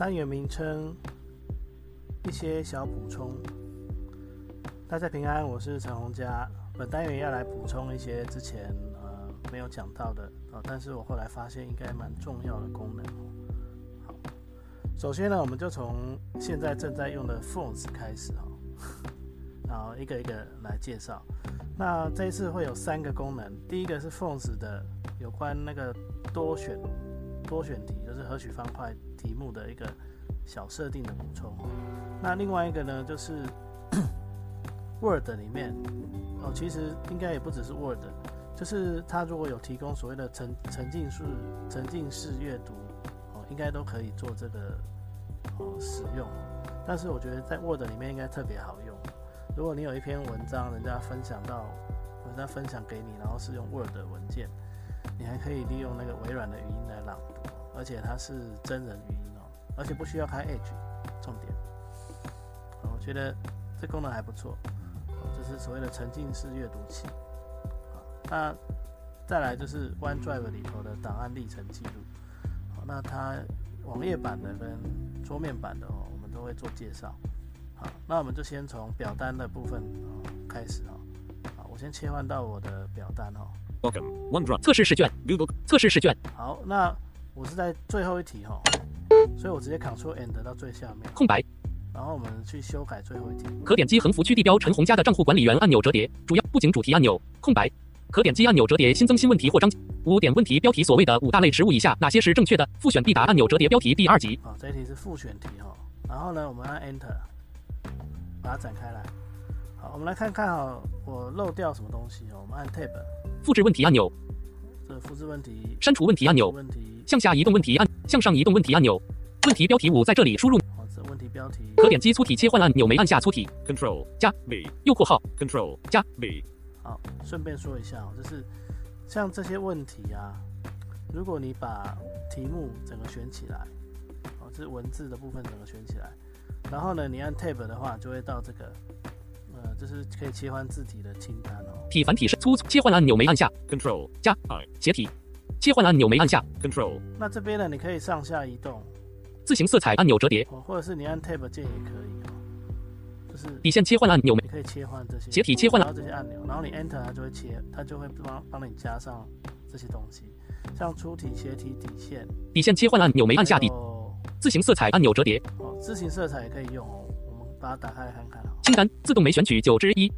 单元名称，一些小补充。大家平安，我是陈红佳。本单元要来补充一些之前呃没有讲到的啊，但是我后来发现应该蛮重要的功能。好，首先呢，我们就从现在正在用的 Phones 开始哈，然后一个一个来介绍。那这一次会有三个功能，第一个是 Phones 的有关那个多选。多选题就是何许方块题目的一个小设定的补充。那另外一个呢，就是 Word 里面哦，其实应该也不只是 Word，就是它如果有提供所谓的沉沉浸式沉浸式阅读哦，应该都可以做这个哦使用。但是我觉得在 Word 里面应该特别好用。如果你有一篇文章，人家分享到，人家分享给你，然后是用 Word 文件。你还可以利用那个微软的语音来朗读，而且它是真人语音哦，而且不需要开 Edge。重点，我觉得这功能还不错，这是所谓的沉浸式阅读器。那再来就是 OneDrive 里头的档案历程记录。好，那它网页版的跟桌面版的哦，我们都会做介绍。好，那我们就先从表单的部分开始哦。好，我先切换到我的表单哦。Welcome OneDrive 测试试卷 Google 测试试卷。好，那我是在最后一题哈，所以我直接 Ctrl End 到最下面空白。然后我们去修改最后一题。可点击横幅区地标陈红家的账户管理员按钮折叠。主要不仅主题按钮空白。可点击按钮折叠新增新问题或章节。五点问题标题所谓的五大类植物以下哪些是正确的？复选必答按钮折叠标题第二集。好，这一题是复选题哈。然后呢，我们按 Enter 把它展开来。好，我们来看看哈，我漏掉什么东西哦。我们按 Tab。复制问题按钮，这复制问题，删除问题按钮，问题，向下移动问题按，向上移动问题按钮，问题标题五在这里输入。好，这问题标题，可点击粗体切换按钮，没按下粗体，Control 加 V，右括号，Control 加 V。好，顺便说一下哦，就是像这些问题啊，如果你把题目整个选起来，哦，这是文字的部分整个选起来，然后呢，你按 Tab 的话，就会到这个。呃，这是可以切换字体的清单哦。体繁体是粗切换按钮没按下，Control 加 I 斜体切换按钮没按下，Control。那这边呢，你可以上下移动。字形色彩按钮折叠，哦或者是你按 Tab 键也可以哦。就是底线切换按钮没可以切换这些斜体切换了这些按钮，然后你 Enter 它就会切，它就会帮帮你加上这些东西，像粗体、斜体、底线。底线切换按钮没按下底，字形色彩按钮折叠。哦，字形色彩也可以用哦，把它打开来看看。清单自动没选取九之一，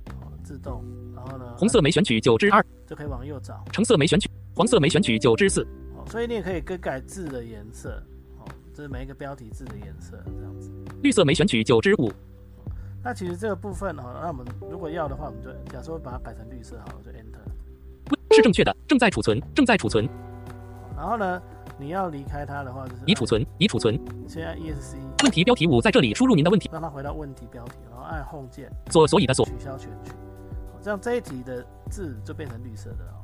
自动，然后呢？红色没选取九之二，就可以往右找。橙色没选取，黄色没选取九之四。哦，所以你也可以更改字的颜色，哦，这是每一个标题字的颜色这样子。绿色没选取九之五。那其实这个部分哦，那我们如果要的话，我们就假设把它改成绿色好了，就 Enter。是正确的，正在储存，正在储存。然后呢？你要离开它的话，就是已储存，已储存。现在 ESC 问题标题五在这里，输入您的问题，让它回到问题标题，然后按 Home 键，所所以的所取消全局，这样这一题的字就变成绿色的哦，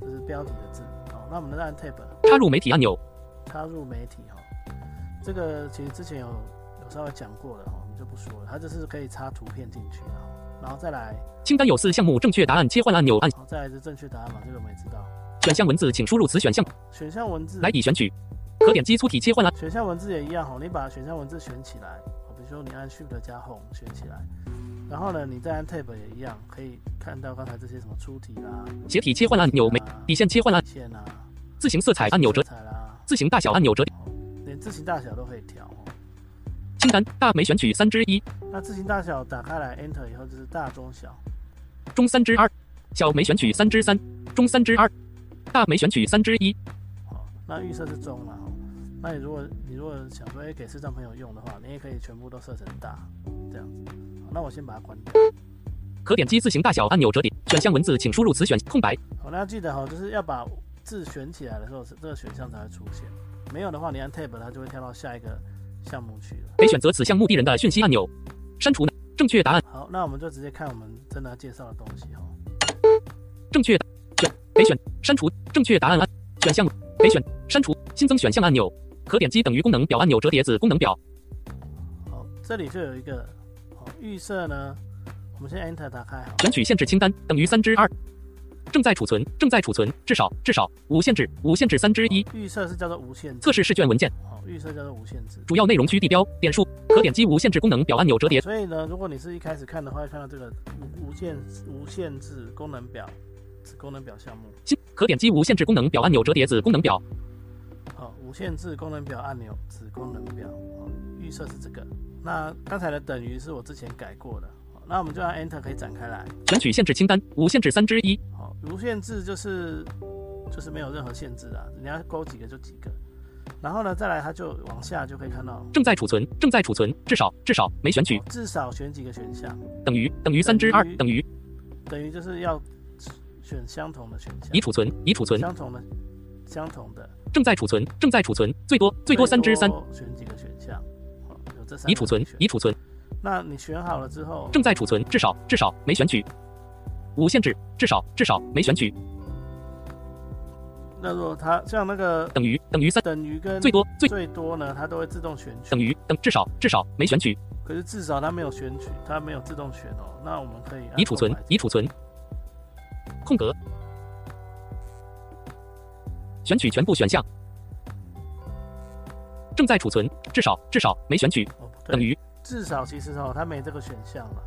这是标题的字。好，那我们再按 Tab，插入媒体按钮，插入媒体哈，这个其实之前有有稍微讲过了哈，我们就不说了，它就是可以插图片进去啊，然后再来清单有四项目，正确答案切换按钮按，好，再来是正确答案嘛，这个我们也知道。选项文字，请输入此选项。选项文字来已选取，可点击粗体切换啦。选项文字也一样哈，你把选项文字选起来，比如说你按 Shift 加 Home 选起来，然后呢，你再按 Tab 也一样，可以看到刚才这些什么粗体啦、斜体切换按钮、没底线切换按线啊、字形色彩按钮折。啦、字形大小按钮折，连字形大小都可以调。清单大没选取三之一，那字形大小打开来 Enter 以后就是大、中、小，中三之二，小没选取三之三，中三之二。大没选取三之一，好，那预设是中了哈。那你如果你如果想说，哎，给视障朋友用的话，你也可以全部都设成大，这样子。好，那我先把它关掉。可点击字形大小按钮折叠，选项文字请输入此选空白。好，那要记得哈，就是要把字选起来的时候，这个选项才会出现。没有的话，你按 Tab 它就会跳到下一个项目去了。可选择此项目的人的讯息按钮。删除正确答案。好，那我们就直接看我们真的要介绍的东西哈。正确选可选删除正确答案按选项可选删除新增选项按钮，可点击等于功能表按钮折叠子功能表。好，这里就有一个好预设呢，我们先 Enter 打开好。选取限制清单等于三之二。正在储存，正在储存，至少至少无限制，无限制三之一。预设是叫做无限制。测试试卷文件。好，预设叫做无限制。主要内容区地标点数，可点击无限制功能表按钮折叠。所以呢，如果你是一开始看的话，会看到这个无无限无限制功能表子功能表项目。可点击无限制功能表按钮折叠子功能表。限制功能表按钮子功能表。好，预设是这个。那刚才的等于是我之前改过的。好，那我们就按 Enter 可以展开来。选取限制清单，无限制三之一。好无限制就是就是没有任何限制啊，你要勾几个就几个，然后呢再来它就往下就可以看到正在储存，正在储存，至少至少没选取，至少选几个选项等于等于三之二等于等于就是要选相同的选项已储存已储存相同的相同的正在储存正在储存最多最多三之三选几个选项好有这三已储存已储存那你选好了之后正在储存至少至少没选取。无限制，至少至少没选取。那如果它像那个等于等于三等于跟最多最最多呢，它都会自动选取。等于等至少至少没选取。可是至少它没有选取，它没有自动选哦。那我们可以已储存已储存空格选取全部选项。正在储存，至少至少没选取。等于至少其实哦，它没这个选项了。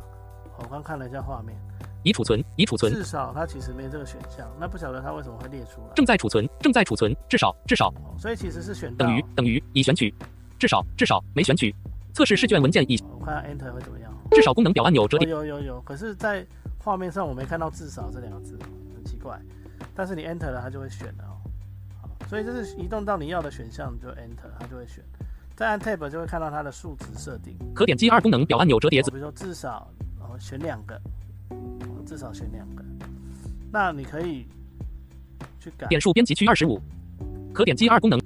我刚看了一下画面。已储存，已储存。至少它其实没这个选项，那不晓得它为什么会列出来。正在储存，正在储存，至少，至少。所以其实是选等于等于已选取，至少至少没选取。测试试卷文件已。我看下 Enter 会怎么样？至少功能表按钮折叠。有有有，可是，在画面上我没看到至少这两个字，很奇怪。但是你 Enter 了，它就会选了哦。好，所以就是移动到你要的选项就 Enter，它就会选。再按 Tab 就会看到它的数值设定。可点击二功能表按钮折叠子。比如说至少，然后选两个。至少选两个，那你可以去改。点数编辑区二十五，可点击二功能。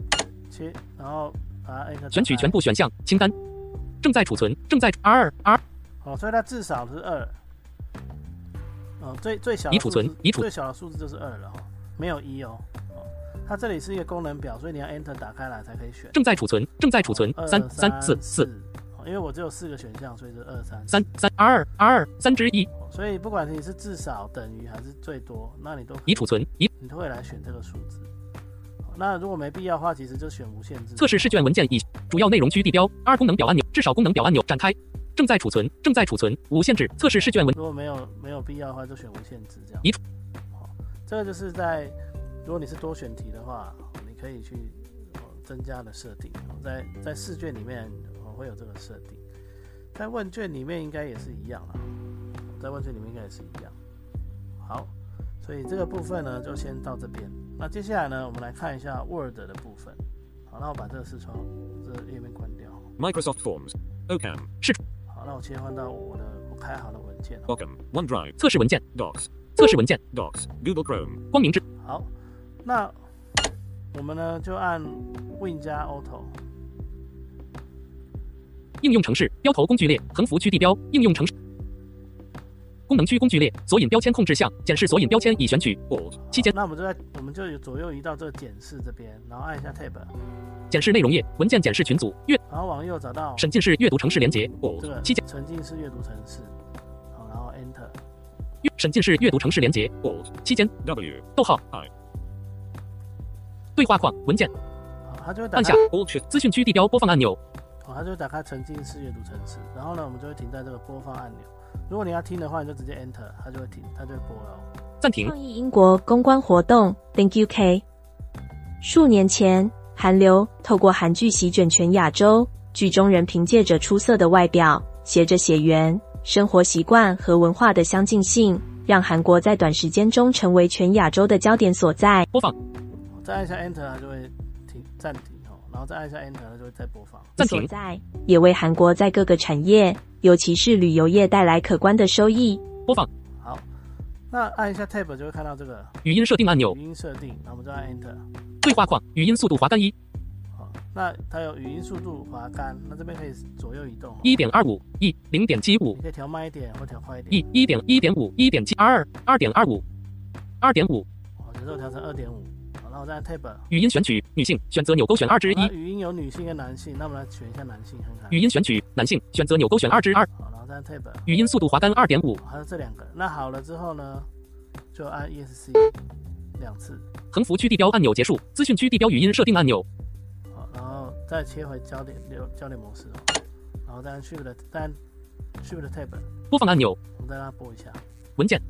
切，然后把它选取全部选项清单，正在储存，正在二二，好，所以它至少是二，哦，最最小已储存已储。最小的数字就是二了哈，没有一哦，它这里是一个功能表，所以你要 Enter 打开来才可以选。正在储存，正在储存，三三四四。因为我只有四个选项，所以是二三三三二二三之一。所以不管你是至少等于还是最多，那你都已储存已，你都会来选这个数字。那如果没必要的话，其实就选无限制。测试试卷文件以主要内容区地标二功能表按钮至少功能表按钮展开，正在储存正在储存无限制测试试卷文。如果没有没有必要的话，就选无限制这样。已好，这个就是在如果你是多选题的话，你可以去增加的设定，在在试卷里面我。会有这个设定，在问卷里面应该也是一样了，在问卷里面应该也是一样。好，所以这个部分呢就先到这边。那接下来呢，我们来看一下 Word 的部分。好，那我把这个视窗这个页面关掉。Microsoft Forms OCAM 是。好，那我切换到我的我开好的文件。Welcome OneDrive 测试文件 Docs 测试文件 Docs Google Chrome 光明之。好，那我们呢就按 Win 加 Auto。应用程式标头工具列横幅区地标应用程式功能区工具列索引标签控制项检视索引标签已选取。期间，那我们就在我们就左右移到这个检视这边，然后按一下 Tab。检视内容页文件检视群组阅，然后往右找到审进式阅读城市连接。这个期间沉浸式阅读城市，好，然后 Enter。审进式阅读城市连接。期间 W 逗号 I 对话框文件，好，它就会按下资讯区地标播放按钮。它就会打开沉浸式阅读程式，然后呢，我们就会停在这个播放按钮。如果你要听的话，你就直接 Enter，它就会停，它就会播了。暂停。创意英国公关活动，Thank you K。数年前，韩流透过韩剧席卷全亚洲，剧中人凭借着出色的外表、携着血缘、生活习惯和文化的相近性，让韩国在短时间中成为全亚洲的焦点所在。播放。再按一下 Enter，它就会停暂停哦。然后再按一下 Enter，它就会再播放。暂停。在也为韩国在各个产业，尤其是旅游业带来可观的收益。播放。好，那按一下 Tab 就会看到这个语音设定按钮语，音设定，那我们就按 Enter。对话框，语音速度滑杆一，好，那它有语音速度滑杆，那这边可以左右移动。一点二五一零点七五你可以调慢一点或调快一点。，E 一点一点五，一点七二二点二五，二点五，好，有时候调成二点五。好，那我再按 Tab。语音选取女性，选择纽勾选二之一，语音有女性跟男性，那我们来选一下男性看看。语音选取男性，选择钮勾选二之二，好，然后再按 Tab。语音速度滑杆二点五，还有这两个。那好了之后呢，就按 ESC 两次。横幅区地标按钮结束，资讯区地标语音设定按钮，好，然后再切回焦点流焦点模式哦，然后再按 Shift 再按 Shift Tab，播放按钮，我们再让它播一下。文件，收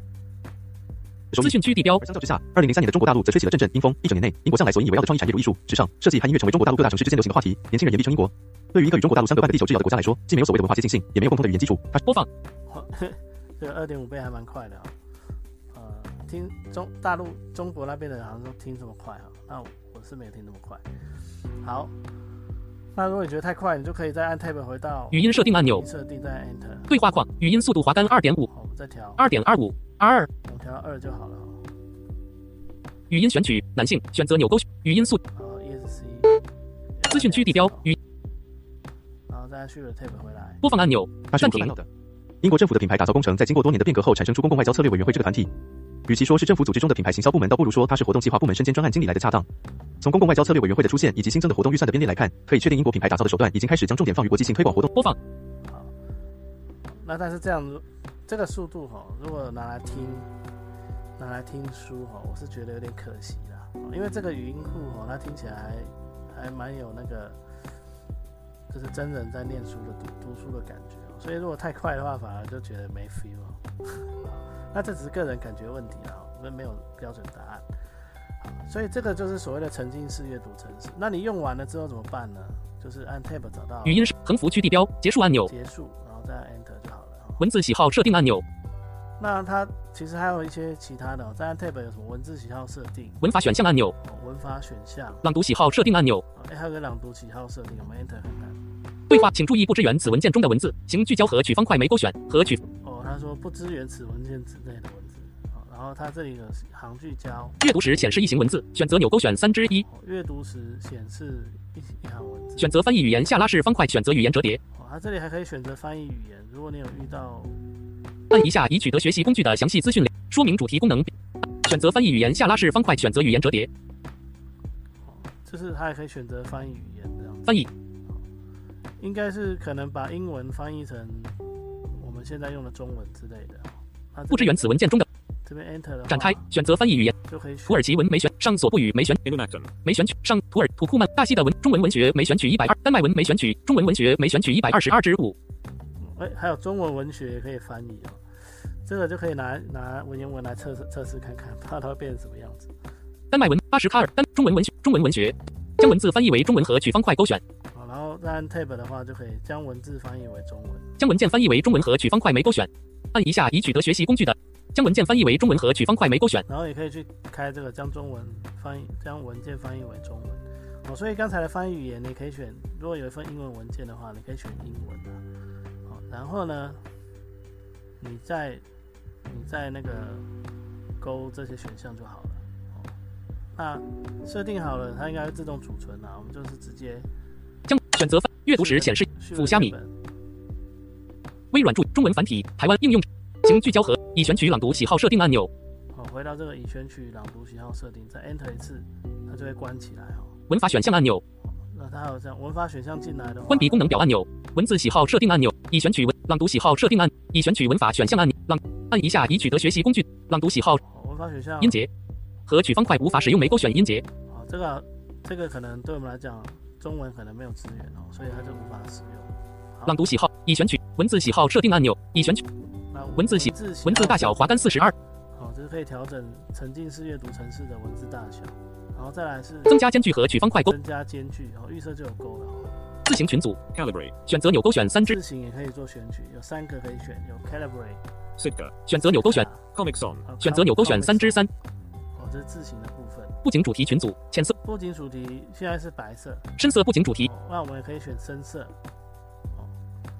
资讯区地标而相较之下，二零零三年的中国大陆则吹起了阵阵阴风。一整年内，英国向来所引以为傲的创意产业如艺术、时尚、设计和音乐成为中国大陆各大城市之间流行的话题，年轻人也力撑英国。对于一个与中国大陆相隔半个地球之遥的国家来说，既没有所谓的文化接近性，也没有共同的语言基础，它播放，好 这个二点五倍还蛮快的啊、呃，听中大陆中国那边的人好像都听这么快啊，那我是没有听那么快。好，那如果你觉得太快，你就可以再按 Tab 回到语音设定按钮，设定，再 Enter。对话框，语音速度滑杆二点五，我们再调，二点二五，二，我们调到二就好了哦。语音选取男性，选择钮勾语音速，好，ESC 资讯区地标语然后再按 Shift Tab 回来。播放按钮，它是暂停。英国政府的品牌打造工程在经过多年的变革后，产生出公共外交策略委员会这个团体。与其说是政府组织中的品牌行销部门，倒不如说它是活动计划部门身兼专案经理来的恰当。从公共外交策略委员会的出现以及新增的活动预算的编列来看，可以确定英国品牌打造的手段已经开始将重点放于国际性推广活动。播放，好，那但是这样子，这个速度哈，如果拿来听，拿来听书哈，我是觉得有点可惜啦。因为这个语音库哈，它听起来还还蛮有那个，就是真人在念书的读读书的感觉哦。所以如果太快的话，反而就觉得没 feel 哦。那这只是个人感觉问题啦，我们没有标准答案。好，所以这个就是所谓的沉浸式阅读程式。那你用完了之后怎么办呢？就是按 Tab 找到语音是横幅区地标结束按钮，结束，然后再按 Enter 就好了哦。文字喜好设定按钮，那它其实还有一些其他的、哦，在按 Tab 有什么文字喜好设定、文法选项按钮，哦、文法选项，朗读喜好设定按钮，哦哎、还有个朗读喜好设定，我们 Enter 看看。对话，请注意不支援此文件中的文字，请聚焦和取方块没勾选和取。哦，他说不支援此文件之内的文字。好、然后它这里有行聚焦，阅读时显示一行文字，选择钮勾选三之一，哦，阅读时显示一一行文字。选择翻译语言下拉式方块选择语言折叠，哦，它这里还可以选择翻译语言，如果你有遇到按一下以取得学习工具的详细资讯量，说明主题功能。选择翻译语言下拉式方块选择语言折叠，就是它也可以选择翻译语言这样。翻译。应该是可能把英文翻译成我们现在用的中文之类的。那这不支援此文件中的这边 Enter 的展开，选择翻译语言，就可以土耳其文没选上索布语没选。没选取上土耳土库曼大西的文中文文学没选取一百二，丹麦文没选取中文文学没选取一百二十二之五，哎、还有中文文学也可以翻译哦。这个就可以拿拿文言文来测试测试看看，不知道它会变成什么样子。丹麦文八十卡尔丹中文文学中文文学，将文字翻译为中文和取方块勾选，好，然后再按 Tab 的话，就可以将文字翻译为中文。将文件翻译为中文和取方块没勾选，按一下已取得学习工具的，将文件翻译为中文和取方块没勾选，然后也可以去开这个将中文翻译，将文件翻译为中文。哦，所以刚才的翻译语言你可以选，如果有一份英文文件的话，你可以选英文的。好，然后呢，你再你再那个勾这些选项就好了。哦，那设定好了，它应该会自动储存啊。我们就是直接将选择翻阅读时显示附虾米。微软注中文繁体台湾应用，请聚焦和已选取朗读喜好设定按钮，好，回到这个已选取朗读喜好设定，再 Enter 一次，它就会关起来哦。文法选项按钮，那它还有这样文法选项进来的话，关闭功能表按钮，文字喜好设定按钮，已选取文朗读喜好设定按，已选取文法选项按钮，朗按一下以取得学习工具，朗读喜好好文法选项。音节和取方块无法使用没勾选音节，好，这个这个可能对我们来讲，中文可能没有资源哦，所以它就无法使用。朗读喜好已选取文字喜好设定按钮，已选取文字喜字文字大小滑杆四十二，好，这是可以调整沉浸式阅读程式的文字大小，然后再来是增加间距和取方块勾。增加间距，然后，预设就有勾了哦。字形群组 Calibrate. 选择钮勾选三只字形也可以做选取，有三个可以选，有 calibrate，Sitka. 选择钮勾选 Comic Song. 选择钮勾选三之三，哦，这是字形的部分。布景主题群组浅色布景主题现在是白色，深色布景主题哦，那我们也可以选深色，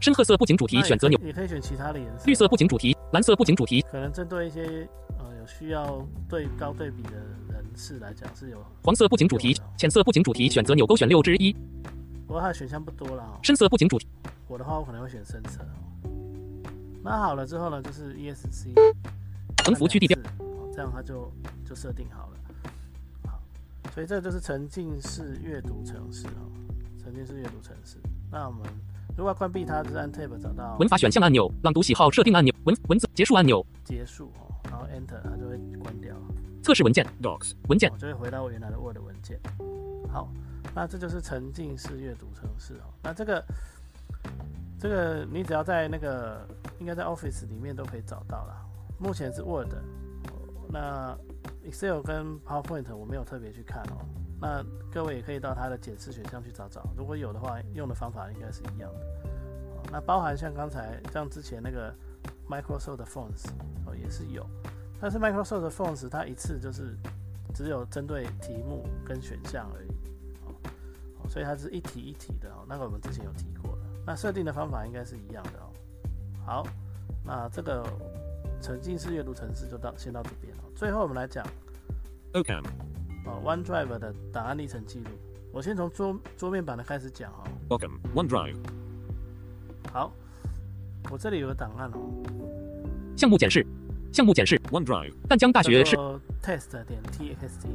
深褐色布景主题选择钮也可以选其他的颜色。绿色布景主题蓝色布景主题，可能针对一些呃有需要对高对比的人士来讲是有，黄色布景主题，浅色布景主题，选择钮勾选六之一，不过它的选项不多了哈。深色不仅主题，我的话我可能会选深色哦。那好了之后呢，就是 ESC 横幅区地标，按两次哦这样它就就设定好了。好，所以这就是沉浸式阅读程式哦，沉浸式阅读程式。那我们如果要关闭它，就是按 Tab 找到文法选项按钮，朗读喜好设定按钮，文文字结束按钮，结束哦，然后 Enter 它就会关掉。测试文件 Docs. 文件我就会回到我原来的 Word 文件。好，那这就是沉浸式阅读程式哦。那这个这个你只要在那个应该在 Office 里面都可以找到啦。目前是 Word，那 Excel 跟 PowerPoint 我没有特别去看哦。那各位也可以到它的检视选项去找找，如果有的话，用的方法应该是一样的。那包含像刚才像之前那个 Microsoft 的 Fonts 哦也是有，但是 Microsoft 的 Fonts 它一次就是只有针对题目跟选项而已，所以它是一题一题的哦。那个我们之前有提过了，那设定的方法应该是一样的哦。好，那这个沉浸式阅读程式就到先到这边了。最后我们来讲 OCAM. 哦 OneDrive 的档案历程记录。我先从桌桌面版的开始讲哦。Welcome OneDrive 好，我这里有个档案哦，项目检视，项目检视，OneDrive. 淡江大学是 test 点 txt。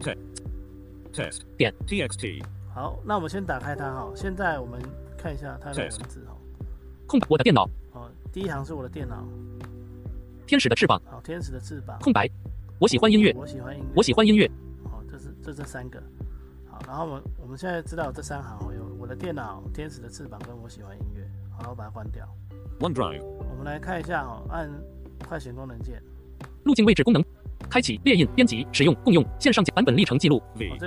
test。Test. 点 TXT. 好，那我们先打开它哈。现在我们看一下它的文字哈。空白，我的电脑，哦，第一行是我的电脑，天使的翅膀，好，天使的翅膀，空白，我喜欢音乐，我喜欢音乐，我喜欢音乐，好，这是这这三个，好，然后我们我们现在知道这三行哦，有我的电脑、天使的翅膀跟我喜欢音乐，好，我把它关掉。OneDrive. 我们来看一下哦，按快捷功能键，路径位置功能，开启列印编辑使用共用线上版本历程记录，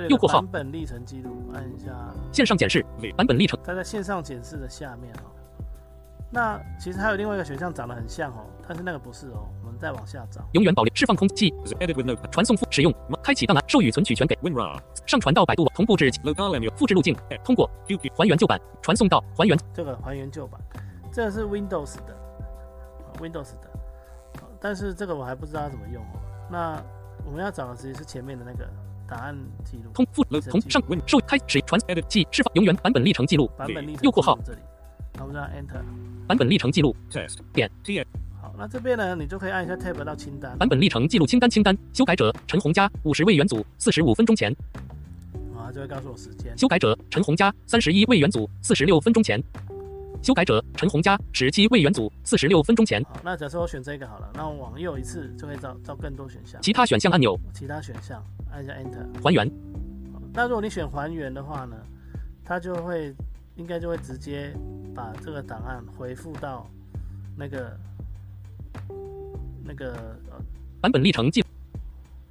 右括号版本历程记录，按一下，线上检视 V. 版本历程，它在线上检视的下面哦。那其实还有另外一个选项长得很像哦，但是那个不是哦，我们再往下找。永远保留释放空气.传送复使用，开启档案授予存取权给 WinRAR. 上传到百度同步至.复制路径通过.还原旧版传送到还原这个还原旧版，这个是 Windows 的啊，Windows 的，啊但是这个我还不知道它怎么用哦。那我们要找的其实是前面的那个答案记录，通复从上 Win 授开始传 edit 记释放永远版本历程记录版本历程右括号这里，那我们就按 Enter。版本历程记录 Test. 点 TX. 好，那这边呢，你就可以按一下 Tab 到清单，版本历程记录清单清单修改者陈红佳五十位元组四十五分钟前啊，它就会告诉我时间。修改者陈红佳三十一位元组四十六分钟前修改者陈红佳十七位元组四十六分钟前。好，那假设我选这个好了，那我往右一次就可以找找更多选项，其他选项按钮。其他选项按一下 Enter。还原。好那如果你选还原的话呢，它就会应该就会直接把这个档案回复到那个那个呃，版本历程记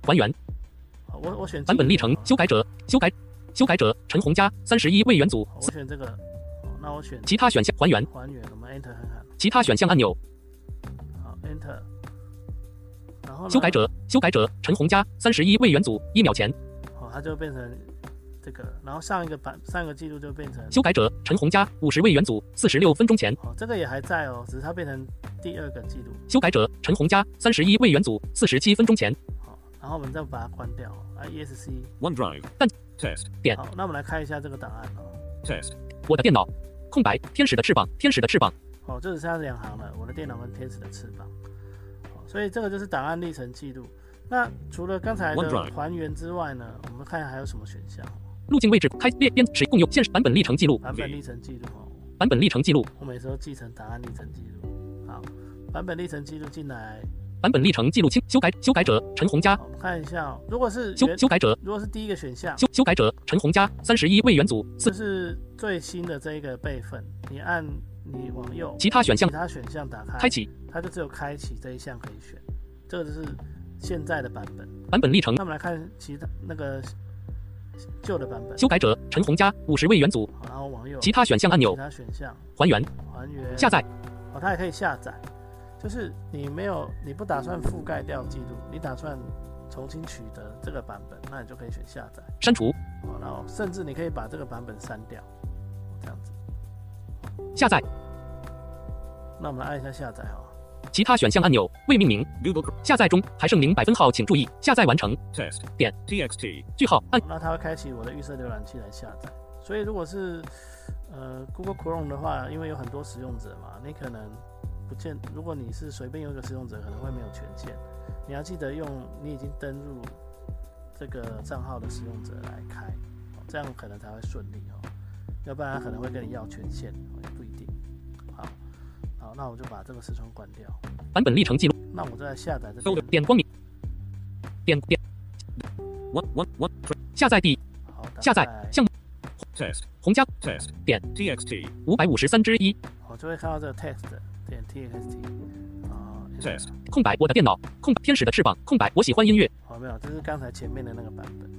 还原。好我我选版本历程修改者修改修改者陈红佳三十一位元组我选这个，好那我选。其他选项还原。还原，我们 Enter 看看，其他选项按钮。好 Enter，然后修改者修改者陈红佳三十一位元组一秒前。哦，它就变成这个，然后上一个版上一个记录就变成修改者陈红佳五十位元组四十六分钟前。哦，这个也还在哦，只是它变成第二个记录，修改者陈红佳三十一位元组四十七分钟前。好，然后我们再把它关掉。啊，ESC，OneDrive. 但- Test. 点。好，那我们来看一下这个档案哦，Test. 我的电脑空白天使的翅膀天使的翅膀。哦，这只剩下两行了，我的电脑跟天使的翅膀，好，所以这个就是档案历程记录。那除了刚才的还原之外呢，我们看还有什么选项？路径位置开列编使共用现版本历程记录？版本历程记录哦，版本历程记录。我每次都记成档案历程记录。好，版本历程记录进来，版本历程记录清修改修改者陈红佳看一下哦，如果是修修改者。如果是第一个选项，修修改者陈红佳三十一位元组四。这是最新的这一个备份，你按你往右，其他选项其他选项打开，开启。它就只有开启这一项可以选，这个就是现在的版本。版本历程。那我们来看其他那个旧的版本，修改者陈红佳五十位元组。然后往右，其他选项按钮。其他选项。还原。还原。下载。哦，它也可以下载，就是你没有你不打算覆盖掉记录，你打算重新取得这个版本，那你就可以选下载，删除哦，然后甚至你可以把这个版本删掉，这样子。下载那我们来按一下下载哦。其他选项按钮未命名。Google. 下载中，还剩零百分号，请注意下载完成。Test. 点 TXT. 句号按那它会开启我的预设浏览器来下载。所以如果是呃 Google Chrome 的话，因为有很多使用者嘛，你可能不见，如果你是随便用一个使用者，可能会没有权限。你要记得用你已经登入这个账号的使用者来开，哦这样可能才会顺利哦。要不然可能会跟你要权限，哦也不一定。好，好，那我就把这个视窗关掉。版本历程记录。那我就来下载这个。点光明。点点 one one. Tra- 下载第好，打下载开项目 Test. 红加 Test. 点 TXT. 五百五十三之一我就会看到这个 text 点 txt 啊、Test. 空白我的电脑空白天使的翅膀空白我喜欢音乐哦，没有，这是刚才前面的那个版本，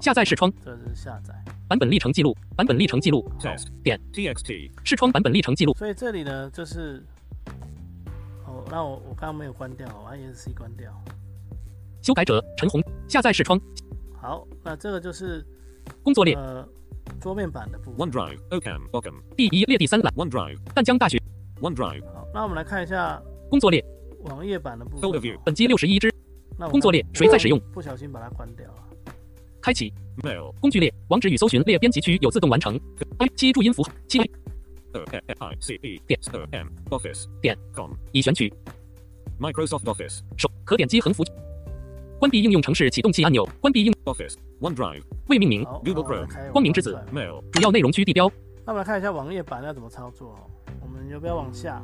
下载视窗这是下载。版本历程记录版本历程记录 Test. 点 TXT. 视窗版本历程记录所以这里呢，就是哦，那我我刚刚没有关掉，我把 ESC 关掉。修改者陈红下载视窗好，那这个就是工作列呃桌面版的部分。OneDrive. Ocam. Ocam. 第一列第三栏 OneDrive. 淡江大学 OneDrive. 好，那我们来看一下工作列网页版的部分。本机六十一支那工作列谁在使用？不小心把它关掉了。开启 Mail. 工具列网址与搜寻列编辑区有自动完成 i 七注音符号七 O F I C E. 点 O M. Office. 点 Com. 已选取 Microsoft Office. 手可点击横幅关闭应用程式启动器按钮关闭应 Office. OneDrive. 未命名 Google Chrome 光明之子 Mail. 主要内容区地标那我们来看一下网页版要怎么操作哦。我们要不要往下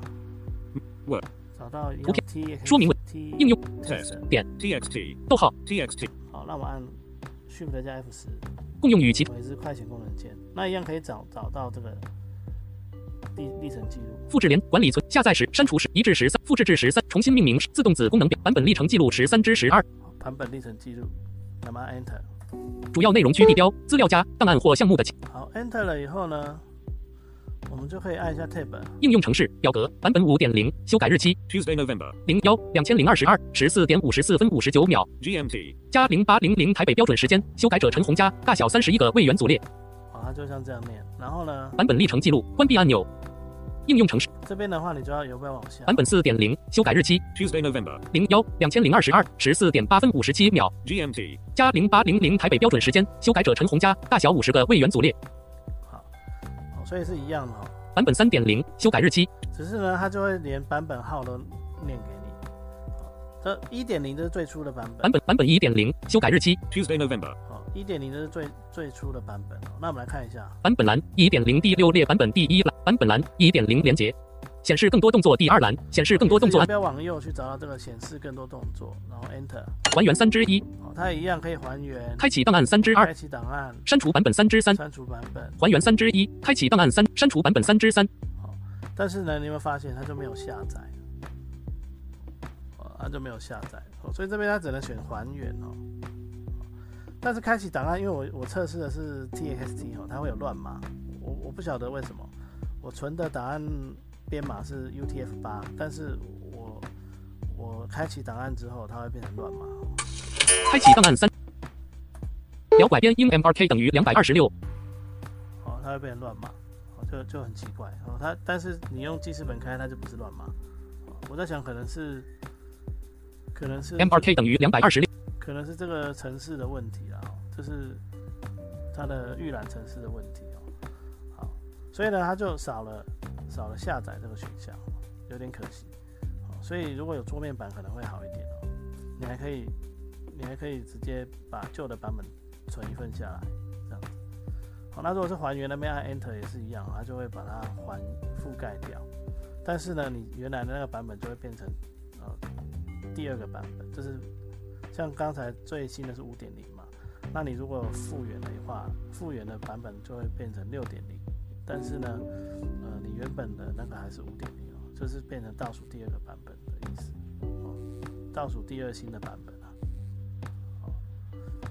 Word. 找到 T 说明文应用。Test 点。TXT. 逗号。TXT. 好，那我按 Shift 加 F 十，共用与其为之快捷功能键，那一样可以找找到这个历历程记录。复制连管理存下载时删除时移至十三复制至十三重新命名自动子功能表版本历程记录十三至十二。好版本历程记录，那么按 Enter。主要内容区地标资料夹档案或项目的好，Enter 了以后呢，我们就可以按一下 Tab。应用程式表格版本五点零修改日期 Tuesday, November. 零幺两千零二十二十四点五十四分五十九秒 GMT. 加零八零零台北标准时间修改者陈红加大小三十一个位元组列好，它就像这样念。然后呢，版本历程记录关闭按钮应用程式这边的话，你就要有没有往下？版本四点零修改日期 Tuesday, November. 零幺两千零二十二十四点八分五十七秒 GMT. 加零八零零台北标准时间修改者陈红加大小五十个位元组列好，所以是一样的哈、版本三点零修改日期只是呢，它就会连版本号都念给你。好这一点零这是最初的版本版。本版本一点零修改日期 Tuesday, November. 好，一点零这是最最初的版本哦。那我们来看一下，版本栏一点零第六列版本第一栏版本栏一点零连接，显示更多动作第二栏显示更多动作。不要往右去找到这个显示更多动作，然后 Enter。还原三之一，好，它一样可以还原。开启档案三之二。开，启档案，删除版本三之三，删除版本。还原三之一，开启档案三，删除版本三之三，好但是呢，你有没有发现它就没有下载？哦，它就没有下载，哦，所以这边它只能选还原哦。但是开启档案，因为我我测试的是 TXT 哦，它会有乱码，我我不晓得为什么，我存的档案编码是 UTF 八，但是我我开启档案之后，它会变成乱码。哦开启档案三，摇拐边音 MRK 等于两百二十六，哦，它会变成乱码，哦，就就很奇怪哦。它但是你用记事本开，它就不是乱码。哦我在想，可能是可能是 MRK 等于两百二十六，可能是这个城市的问题啦，哦就是它的预览城市的问题哦。好，所以呢，它就少了少了下载这个选项，有点可惜。所以如果有桌面版可能会好一点哦，你还可以你还可以直接把旧的版本存一份下来，这样子。好，那如果是还原那边按 Enter 也是一样，它就会把它还覆盖掉。但是呢，你原来的那个版本就会变成呃第二个版本，就是像刚才最新的是五点零嘛，那你如果复原的话，复原的版本就会变成六点零，但是呢，呃，原本的那个还是五点零哦，就是变成倒数第二个版本的意思哦，倒数第二新的版本啊，好，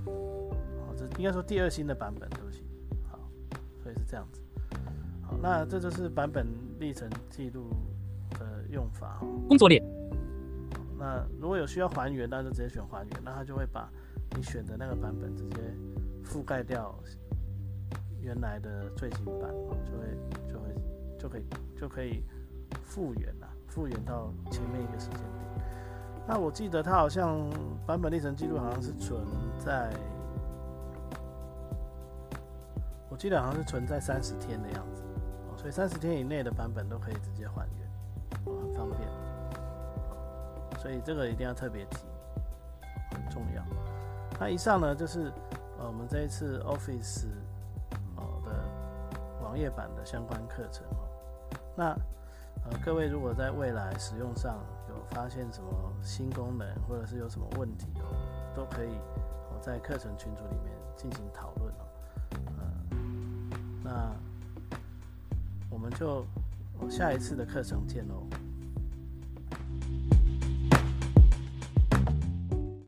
好，这应该说第二新的版本，对不起，好，所以是这样子，好，那这就是版本历程记录的用法哦。工作列那如果有需要还原，那就直接选还原，那它就会把你选的那个版本直接覆盖掉原来的最新版，哦就会就会就可以就可以复原了，复原到前面一个时间点。那我记得它好像版本历程记录好像是存在，我记得好像是存在三十天的样子，所以三十天以内的版本都可以直接还原，很方便。所以这个一定要特别提，很重要。那以上呢就是呃我们这一次 Office 哦的网页版的相关课程哦。那呃各位如果在未来使用上有发现什么新功能，或者是有什么问题哦，都可以哦在课程群组里面进行讨论哦。呃，那我们就下一次的课程见喽。